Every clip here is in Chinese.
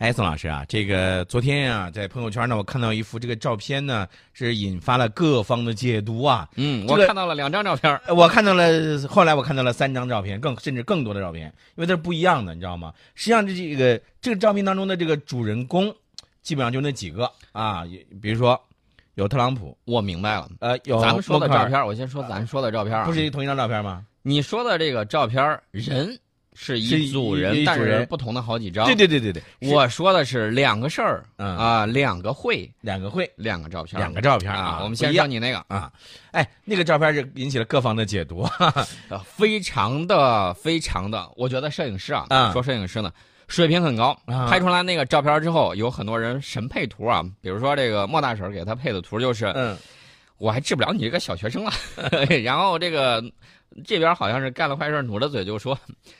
哎，宋老师啊，这个昨天啊，在朋友圈呢，我看到一幅这个照片呢，是引发了各方的解读啊。嗯，我看到了两张照片我看到了，后来我看到了三张照片，更甚至更多的照片，因为它是不一样的，你知道吗？实际上，这这个这个照片当中的这个主人公，基本上就那几个啊，比如说有特朗普，我明白了，呃，有咱们说的照片，我先说咱说的照片啊。不是同一张照片吗？你说的这个照片儿，人是是一一组人，但是组人不同的好几张。对对对对对，我说的是两个事儿嗯啊，两个会，两个会，两个照片，两个照片啊。我们先说你那个，啊，哎，那个照片是引起了各方的解读。呃非常的非常的，我觉得摄影师啊，啊说摄影师呢。水平很高，啊拍出来那个照片之后，有很多人神配图啊，比如说这个莫大婶给他配的图就是，嗯，我还治不了你这个小学生了。然后这个这边好像是干了坏事，努着嘴就说，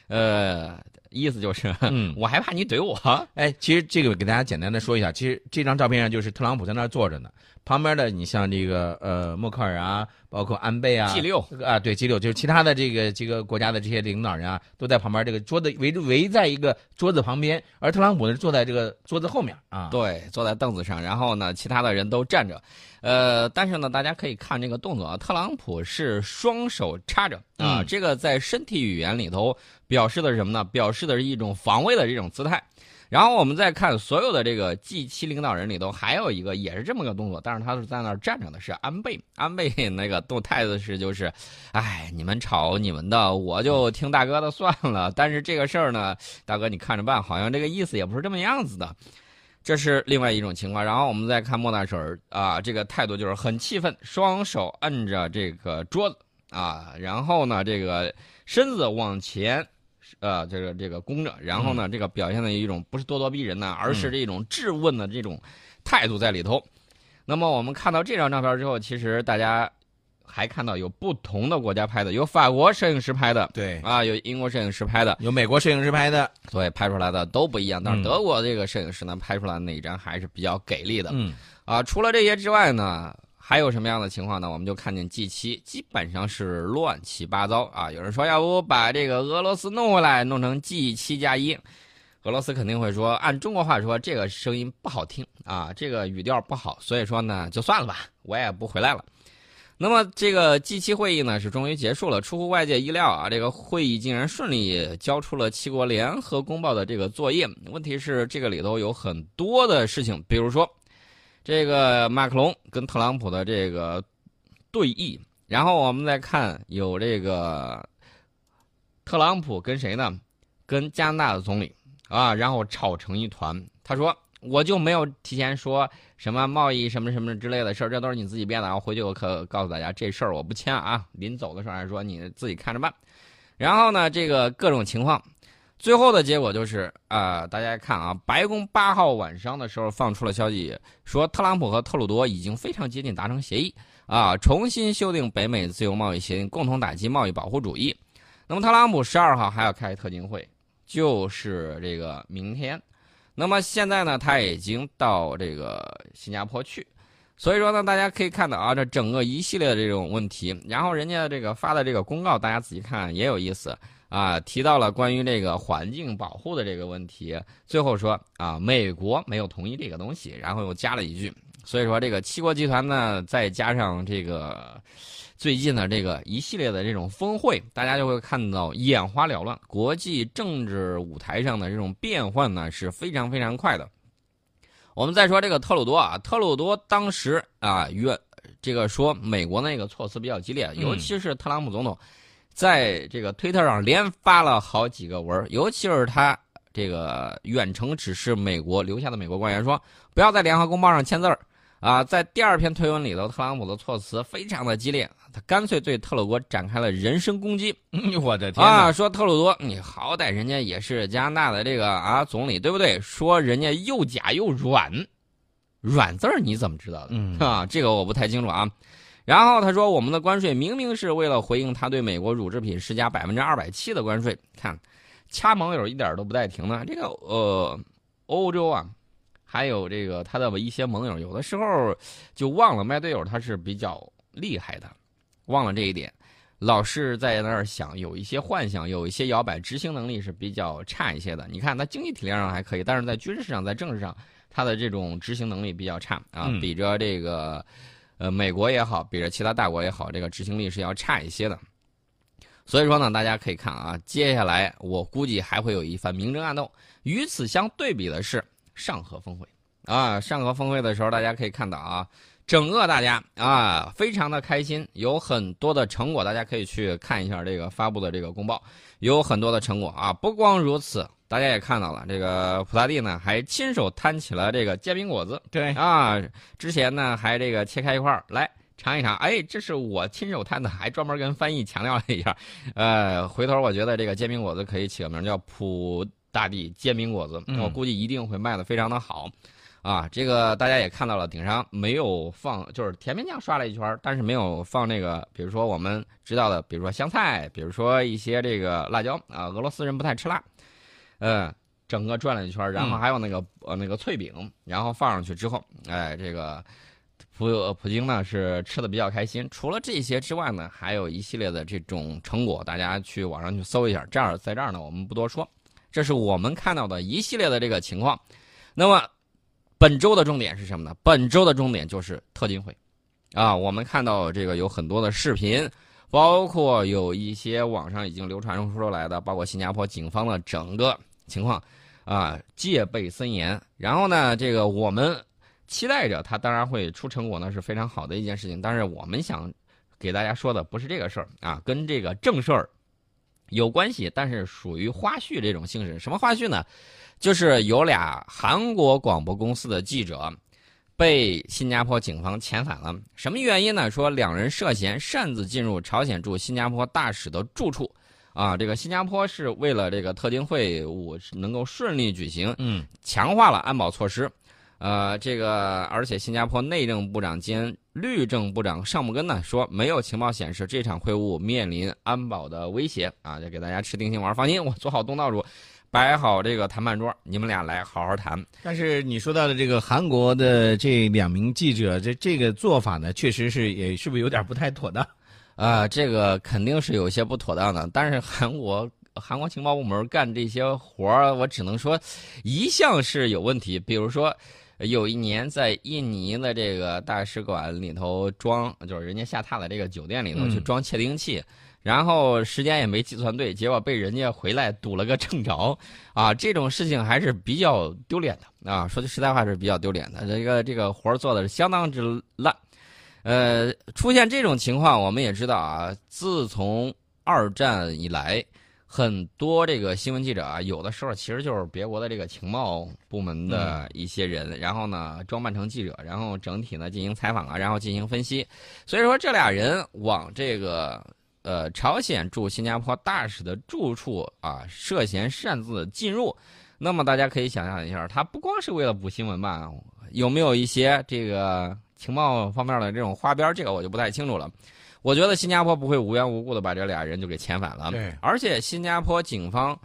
呃，意思就是，嗯我还怕你怼我。哎，其实这个给大家简单的说一下，其实这张照片上就是特朗普在那儿坐着呢，旁边的你像这个呃默克尔啊，包括安倍啊 G 六啊，对 G 六，就是其他的这个这个国家的这些领导人啊，都在旁边这个桌子围着围在一个桌子旁边，而特朗普呢坐在这个桌子后面啊。对，坐在凳子上，然后呢，其他的人都站着，呃，但是呢，大家可以看这个动作啊，特朗普是双手插着啊，嗯这个在身体语言里头表示的是什么呢？表示的是一种防卫的这种姿态。然后我们再看所有的这个 G 七领导人里头，还有一个也是这么个动作，但是他是在那儿站着的，是安倍。安倍 那个动态的是就是，哎，你们吵你们的，我就听大哥的算了。但是这个事儿呢，大哥你看着办，好像这个意思也不是这么样子的。这是另外一种情况，然后我们再看莫大婶儿啊，这个态度就是很气愤，双手摁着这个桌子啊，然后呢，这个身子往前，呃，这个这个弓着，然后呢，这个表现的一种不是咄咄逼人呢，而是这种质问的这种态度在里头。那么我们看到这张照片之后，其实大家还看到有不同的国家拍的，有法国摄影师拍的对，啊，有英国摄影师拍的，有美国摄影师拍的，所以拍出来的都不一样。但是嗯德国这个摄影师呢，拍出来的那一张还是比较给力的。嗯啊，除了这些之外呢，还有什么样的情况呢？我们就看见 G 七基本上是乱七八糟啊。有人说，要不把这个俄罗斯弄回来，弄成 G 七加一。俄罗斯肯定会说，按中国话说，这个声音不好听啊，这个语调不好，所以说呢，就算了吧，我也不回来了。那么这个 G 七会议呢是终于结束了，出乎外界意料啊，这个会议竟然顺利交出了七国联合公报的这个作业。问题是这个里头有很多的事情，比如说这个马克龙跟特朗普的这个对弈，然后我们再看有这个特朗普跟谁呢？跟加拿大的总理啊，然后吵成一团。他说我就没有提前说什么贸易什么什么之类的事儿，这都是你自己编的。我回去我可告诉大家，这事儿我不签啊。临走的时候还说你自己看着办。然后呢，这个各种情况，最后的结果就是啊、大家看啊，白宫八号晚上的时候放出了消息，说特朗普和特鲁多已经非常接近达成协议啊，重新修订北美自由贸易协定，共同打击贸易保护主义。那么特朗普十二号还要开特金会，就是这个明天。那么现在呢，他已经到这个新加坡去，所以说呢，大家可以看到啊，这整个一系列的这种问题，然后人家这个发的这个公告，大家仔细看也有意思啊，提到了关于这个环境保护的这个问题，最后说啊，美国没有同意这个东西，然后又加了一句，所以说这个七国集团呢，再加上这个最近的这个一系列的这种峰会，大家就会看到眼花缭乱，国际政治舞台上的这种变换呢是非常非常快的。我们再说这个特鲁多啊，特鲁多当时啊，约这个说美国那个措辞比较激烈，嗯尤其是特朗普总统，在这个推特上连发了好几个文儿尤其是他这个远程指示美国留下的美国官员说，不要在联合公报上签字儿啊。在第二篇推文里头，特朗普的措辞非常的激烈，他干脆对特鲁多展开了人身攻击。嗯 我的天啊，说特鲁多，你好歹人家也是加拿大的这个啊总理，对不对？说人家又假又软，软字儿你怎么知道的？嗯啊，这个我不太清楚啊。然后他说，我们的关税明明是为了回应他对美国乳制品施加百分之二百七的关税，看掐盟友一点都不带停的。这个呃，欧洲啊，还有这个他的一些盟友，有的时候就忘了卖队友他是比较厉害的，忘了这一点。老是在那儿想，有一些幻想，有一些摇摆，执行能力是比较差一些的。你看，他经济体量上还可以，但是在军事上、在政治上，他的这种执行能力比较差啊，嗯比着这个呃美国也好，比着其他大国也好，这个执行力是要差一些的。所以说呢，大家可以看啊，接下来我估计还会有一番明争暗斗。与此相对比的是上合峰会啊，上合峰会的时候，大家可以看到啊，整个大家啊非常的开心，有很多的成果，大家可以去看一下这个发布的这个公报，有很多的成果啊。不光如此，大家也看到了，这个普大帝呢还亲手摊起了这个煎饼果子对，啊，之前呢还这个切开一块儿来。尝一尝，哎，这是我亲手摊的，还专门跟翻译强调了一下。呃，回头我觉得这个煎饼果子可以起个名叫普大地煎饼果子，嗯我估计一定会卖的非常的好。啊，这个大家也看到了，顶上没有放，就是甜面酱刷了一圈儿，但是没有放那个，比如说我们知道的，比如说香菜，比如说一些这个辣椒啊，俄罗斯人不太吃辣，呃，整个转了一圈儿，然后嗯还有那个、呃那个脆饼，然后放上去之后，哎，这个普呃普京呢是吃的比较开心。除了这些之外呢，还有一系列的这种成果，大家去网上去搜一下。这儿在这儿呢，我们不多说，这是我们看到的一系列的这个情况。那么本周的重点是什么呢？本周的重点就是特金会，啊，我们看到这个有很多的视频，包括有一些网上已经流传出来的，包括新加坡警方的整个情况，啊，戒备森严。然后呢，这个我们期待着它当然会出成果呢，是非常好的一件事情。但是我们想给大家说的不是这个事儿啊，跟这个正事儿有关系，但是属于花絮这种性质。什么花絮呢？就是有俩韩国广播公司的记者被新加坡警方遣返了。什么原因呢？说两人涉嫌擅自进入朝鲜驻新加坡大使的住处。啊，这个新加坡是为了这个特定会晤能够顺利举行，嗯强化了安保措施。呃，这个而且新加坡内政部长兼律政部长尚木根呢说，没有情报显示这场会晤面临安保的威胁啊，就给大家吃定心丸。放心，我做好东道主，摆好这个谈判桌，你们俩来好好谈。但是你说到的这个韩国的这两名记者，这这个做法呢，确实是也是不是有点不太妥当？啊、这个肯定是有些不妥当的，但是韩国 韩国情报部门干这些活儿，我只能说一向是有问题。比如说，有一年在印尼的这个大使馆里头装，就是人家下榻的这个酒店里头嗯去装窃听器。然后时间也没计算对，结果被人家回来堵了个正着，啊，这种事情还是比较丢脸的啊！说句实在话是比较丢脸的，这个这个活儿做的是相当之烂。呃，出现这种情况，我们也知道啊，自从二战以来，很多这个新闻记者啊，有的时候其实就是别国的这个情报部门的一些人，然后呢装扮成记者，然后整体呢进行采访啊，然后进行分析。所以说，这俩人往这个呃朝鲜驻新加坡大使的住处啊，涉嫌擅自进入。那么大家可以想象一下，他不光是为了补新闻吧？有没有一些这个情报方面的这种花边？这个我就不太清楚了。我觉得新加坡不会无缘无故的把这俩人就给遣返了。对而且新加坡警方，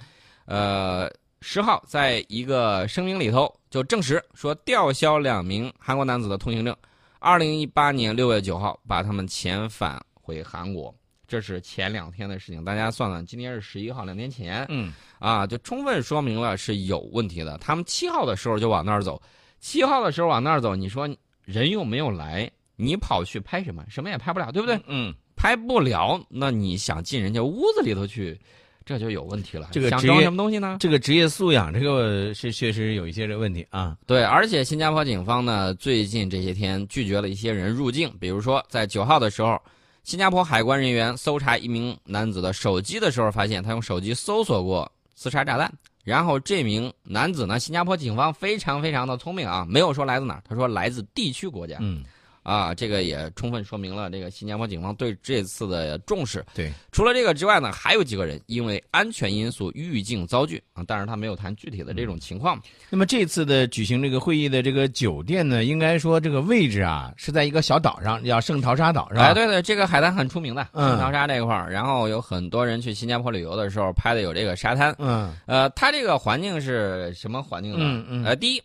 呃，十号在一个声明里头就证实说，吊销两名韩国男子的通行证，二零一八年六月九号把他们遣返回韩国。这是前两天的事情，大家算算，今天是十一号，两天前，嗯啊，就充分说明了是有问题的。他们七号的时候就往那儿走，七号的时候往那儿走，你说人又没有来，你跑去拍什么？什么也拍不了，对不对？嗯，拍不了，那你想进人家屋子里头去，这就有问题了。这个职业想装什么东西呢？这个职业素养，这个是确实有一些这问题啊。对，而且新加坡警方呢，最近这些天拒绝了一些人入境，比如说在九号的时候，新加坡海关人员搜查一名男子的手机的时候，发现他用手机搜索过自杀炸弹。然后这名男子呢，新加坡警方非常非常的聪明啊，没有说来自哪儿，他说来自地区国家。嗯，啊，这个也充分说明了这个新加坡警方对这次的重视。对，除了这个之外呢，还有几个人因为安全因素预境遭拒啊，但是他没有谈具体的这种情况。那么这次的举行这个会议的这个酒店呢，应该说这个位置啊是在一个小岛上，叫圣淘沙岛，是吧？哎，对对，这个海滩很出名的，嗯圣淘沙这一块儿，然后有很多人去新加坡旅游的时候拍的有这个沙滩。嗯呃，它这个环境是什么环境呢？嗯嗯呃，第一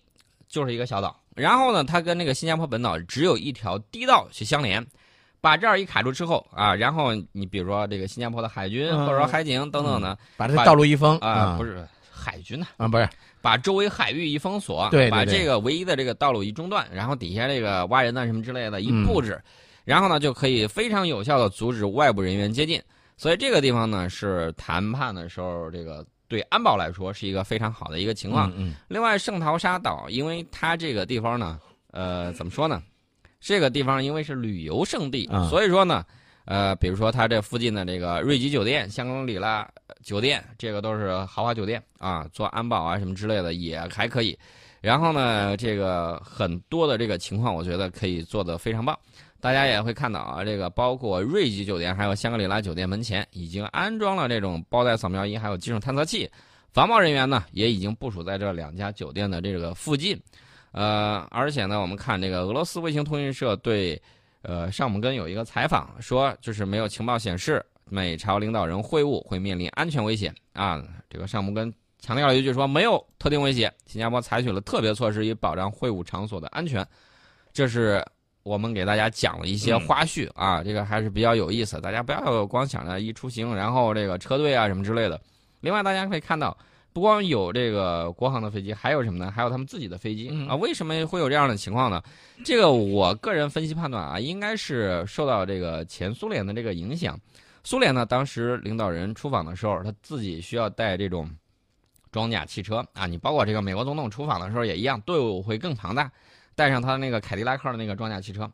就是一个小岛，然后呢，它跟那个新加坡本岛只有一条地道去相连，把这儿一卡住之后啊，然后你比如说这个新加坡的海军、嗯。或者说海警等等呢，把这道路一封啊，不是是海军呢，啊，不是。把周围海域一封锁，对对对。把这个唯一的这个道路一中断，然后底下这个挖人呐什么之类的一嗯。布置，然后呢就可以非常有效的阻止外部人员接近。所以这个地方呢是谈判的时候，这个对安保来说是一个非常好的一个情况。嗯另外，圣淘沙岛，因为它这个地方呢，呃，怎么说呢？这个地方因为是旅游胜地，啊所以说呢，呃，比如说它这附近的这个瑞吉酒店、香格里拉酒店，这个都是豪华酒店啊，做安保啊什么之类的也还可以。然后呢，这个很多的这个情况，我觉得可以做得非常棒。大家也会看到啊，这个包括瑞吉酒店还有香格里拉酒店门前已经安装了这种包带扫描仪，还有技术探测器。防暴人员呢也已经部署在这两家酒店的这个附近，呃，而且呢，我们看这个俄罗斯卫星通讯社对，呃，尚姆根有一个采访，说就是没有情报显示美朝领导人会晤会面临安全威胁啊。这个尚姆根强调了一句说没有特定威胁，新加坡采取了特别措施以保障会晤场所的安全，这是。我们给大家讲了一些花絮啊，这个还是比较有意思，大家不要光想着一出行，然后这个车队啊什么之类的。另外，大家可以看到，不光有这个国航的飞机，还有什么呢？还有他们自己的飞机嗯啊。为什么会有这样的情况呢？这个我个人分析判断啊，应该是受到这个前苏联的这个影响。苏联呢，当时领导人出访的时候，他自己需要带这种装甲汽车啊。你包括这个美国总统出访的时候也一样，队伍会更庞大。带上他那个凯迪拉克的那个装甲汽车，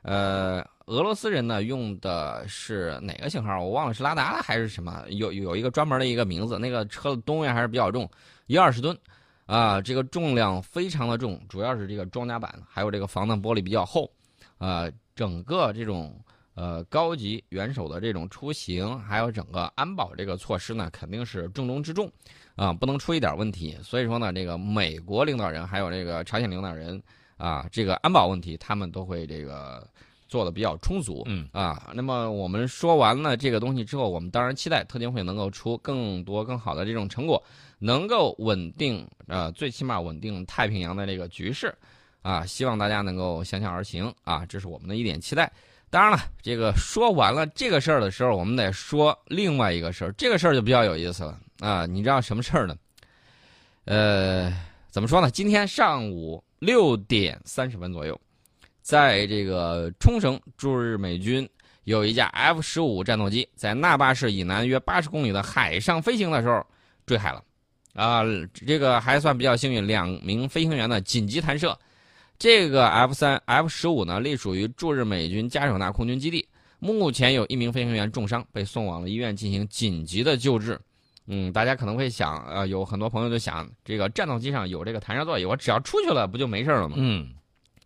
呃，俄罗斯人呢用的是哪个型号？我忘了是拉达还是什么？有有一个专门的一个名字，那个车的吨位还是比较重，一二十吨，啊，这个重量非常的重，主要是这个装甲板还有这个防弹玻璃比较厚，呃，整个这种呃高级元首的这种出行，还有整个安保这个措施呢，肯定是重中之重，啊，不能出一点问题。所以说呢，这个美国领导人还有这个朝鲜领导人。啊，这个安保问题，他们都会这个做的比较充足，嗯啊，那么我们说完了这个东西之后，我们当然期待特金会能够出更多更好的这种成果，能够稳定呃，最起码稳定太平洋的这个局势，啊，希望大家能够想想而行啊，这是我们的一点期待。当然了，这个说完了这个事儿的时候，我们得说另外一个事儿，这个事儿就比较有意思了啊，你知道什么事儿呢？呃，怎么说呢？今天上午。六点三十分左右，在这个冲绳驻日美军有一架 F 十五战斗机在那霸市以南约八十公里的海上飞行的时候坠海了，啊，这个还算比较幸运，两名飞行员呢紧急弹射。这个 F 三 F 十五呢隶属于驻日美军加手纳空军基地，目前有一名飞行员重伤，被送往了医院进行紧急的救治。嗯，大家可能会想，呃，有很多朋友就想，这个战斗机上有这个弹射座椅，我只要出去了，不就没事了吗？嗯，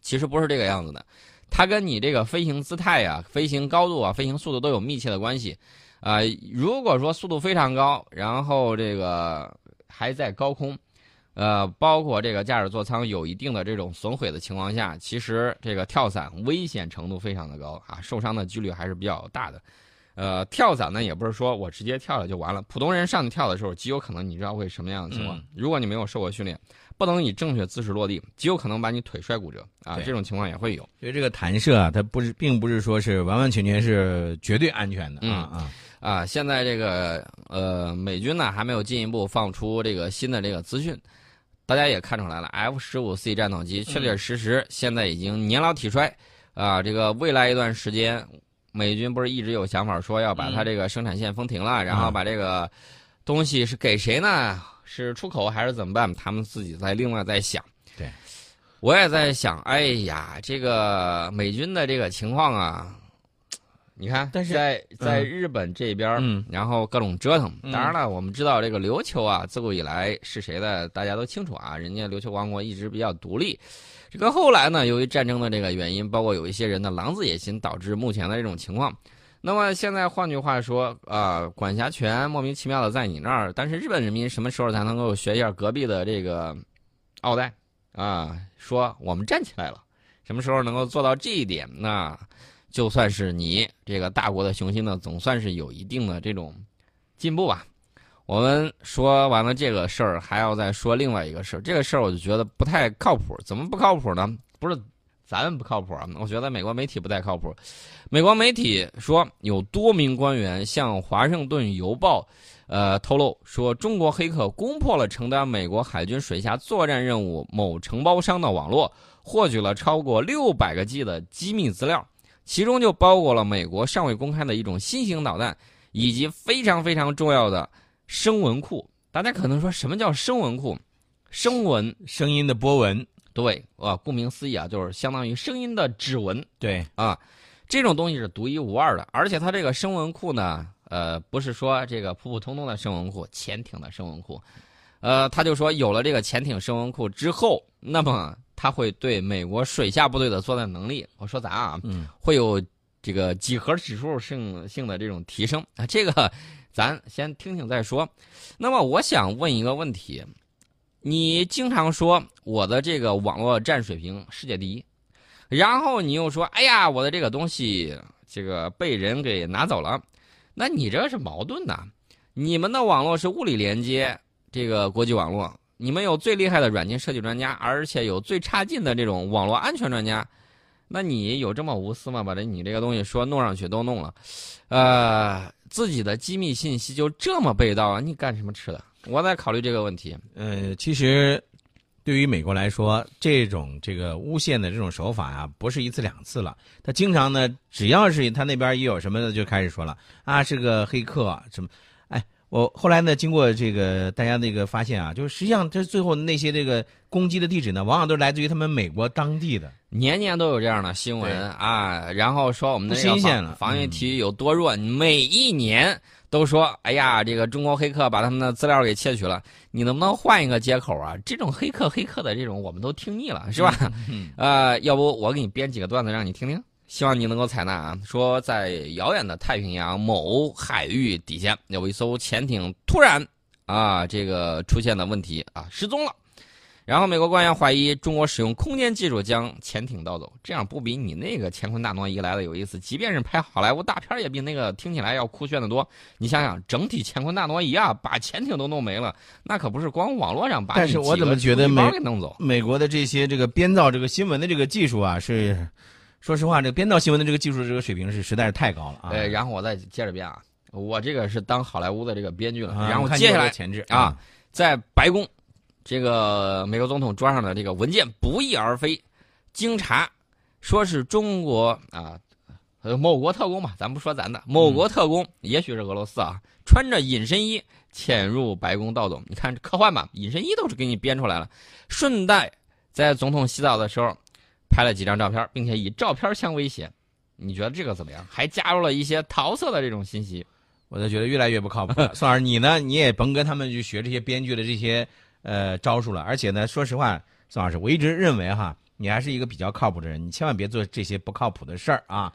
其实不是这个样子的，它跟你这个飞行姿态呀、飞行高度啊、飞行速度都有密切的关系。啊、呃，如果说速度非常高，然后这个还在高空，呃，包括这个驾驶座舱有一定的这种损毁的情况下，其实这个跳伞危险程度非常的高啊，受伤的几率还是比较大的。呃，跳伞呢也不是说我直接跳了就完了，普通人上去跳的时候，极有可能你知道会什么样的情况？嗯、如果你没有受过训练，不能以正确姿势落地，极有可能把你腿摔骨折啊！这种情况也会有。所以这个弹射啊，它不是，并不是说是完完全全是绝对安全的嗯、啊啊啊！现在这个呃，美军呢还没有进一步放出这个新的这个资讯，大家也看出来了，F 十五 C 战斗机确确实实现在已经年老体衰啊！这个未来一段时间。美军不是一直有想法说要把它这个生产线封停了，嗯、然后把这个东西是给谁呢？是出口还是怎么办？他们自己在另外在想。对，我也在想，哎呀，这个美军的这个情况啊，你看，但是在在日本这边，嗯，然后各种折腾。嗯、当然了，我们知道这个琉球啊，自古以来是谁的，大家都清楚啊，人家琉球王国一直比较独立。这个后来呢，由于战争的这个原因，包括有一些人的狼子野心，导致目前的这种情况。那么现在换句话说，啊、管辖权莫名其妙的在你那儿，但是日本人民什么时候才能够学一下隔壁的这个奥黛啊？说我们站起来了，什么时候能够做到这一点？那就算是你这个大国的雄心呢，总算是有一定的这种进步吧。我们说完了这个事儿，还要再说另外一个事儿。这个事儿我就觉得不太靠谱。怎么不靠谱呢？不是咱们不靠谱啊，我觉得美国媒体不太靠谱。美国媒体说有多名官员向《华盛顿邮报》呃透露说，中国黑客攻破了承担美国海军水下作战任务某承包商的网络，获取了超过六百个 G 的机密资料，其中就包括了美国尚未公开的一种新型导弹，以及非常非常重要的声纹库。大家可能说什么叫声纹库？声纹。声音的波纹，对，啊，顾名思义啊，就是相当于声音的指纹。对，啊，这种东西是独一无二的，而且它这个声纹库呢，呃，不是说这个普普通通的声纹库，潜艇的声纹库，呃，他就说有了这个潜艇声纹库之后，那么它会对美国水下部队的作战能力，我说咱啊，嗯，会有这个几何指数性性的这种提升。啊，这个咱先听听再说。那么我想问一个问题。你经常说我的这个网络战水平世界第一，然后你又说，哎呀，我的这个东西这个被人给拿走了，那你这是矛盾的。你们的网络是物理连接这个国际网络，你们有最厉害的软件设计专家，而且有最差劲的这种网络安全专家，那你有这么无私吗？把这你这个东西说弄上去都弄了，呃，自己的机密信息就这么被盗啊，你干什么吃的？我在考虑这个问题。呃，其实对于美国来说，这种这个诬陷的这种手法呀，不是一次两次了。他经常呢，只要是他那边一有什么的，就开始说了啊，是个黑客什么。哎，我后来呢，经过这个大家那个发现啊，就是实际上这最后那些这个攻击的地址呢，往往都是来自于他们美国当地的。年年都有这样的新闻啊，然后说我们的新鲜了防御体有多弱，每一年。都说，哎呀，这个中国黑客把他们的资料给窃取了，你能不能换一个接口啊？这种黑客黑客的这种，我们都听腻了，是吧？呃，要不我给你编几个段子让你听听，希望你能够采纳啊。说在遥远的太平洋某海域底下，有一艘潜艇突然啊，这个出现了问题啊，失踪了。然后美国官员怀疑中国使用空间技术将潜艇盗走，这样不比你那个乾坤大挪移来的有意思？即便是拍好莱坞大片，也比那个听起来要酷炫的多。你想想，整体乾坤大挪移啊，把潜艇都弄没了，那可不是光网络上把但是我怎么觉得美给弄走？美国的这些这个编造这个新闻的这个技术啊，是说实话，这个编造新闻的这个技术这个水平是实在是太高了啊。呃，然后我再接着编啊，我这个是当好莱坞的这个编剧了，啊然后接下来前置啊，在白宫。这个美国总统桌上的这个文件不翼而飞，经查，说是中国啊，呃某国特工吧，咱不说咱的某国特工，也许是俄罗斯啊，穿着隐身衣潜入白宫盗走。你看科幻吧，隐身衣都是给你编出来了。顺带在总统洗澡的时候拍了几张照片，并且以照片相威胁。你觉得这个怎么样？还加入了一些桃色的这种信息，我就觉得越来越不靠谱。宋老师，你呢？你也甭跟他们去学这些编剧的这些。呃，招数了，而且呢，说实话，宋老师，我一直认为哈，你还是一个比较靠谱的人，你千万别做这些不靠谱的事儿啊。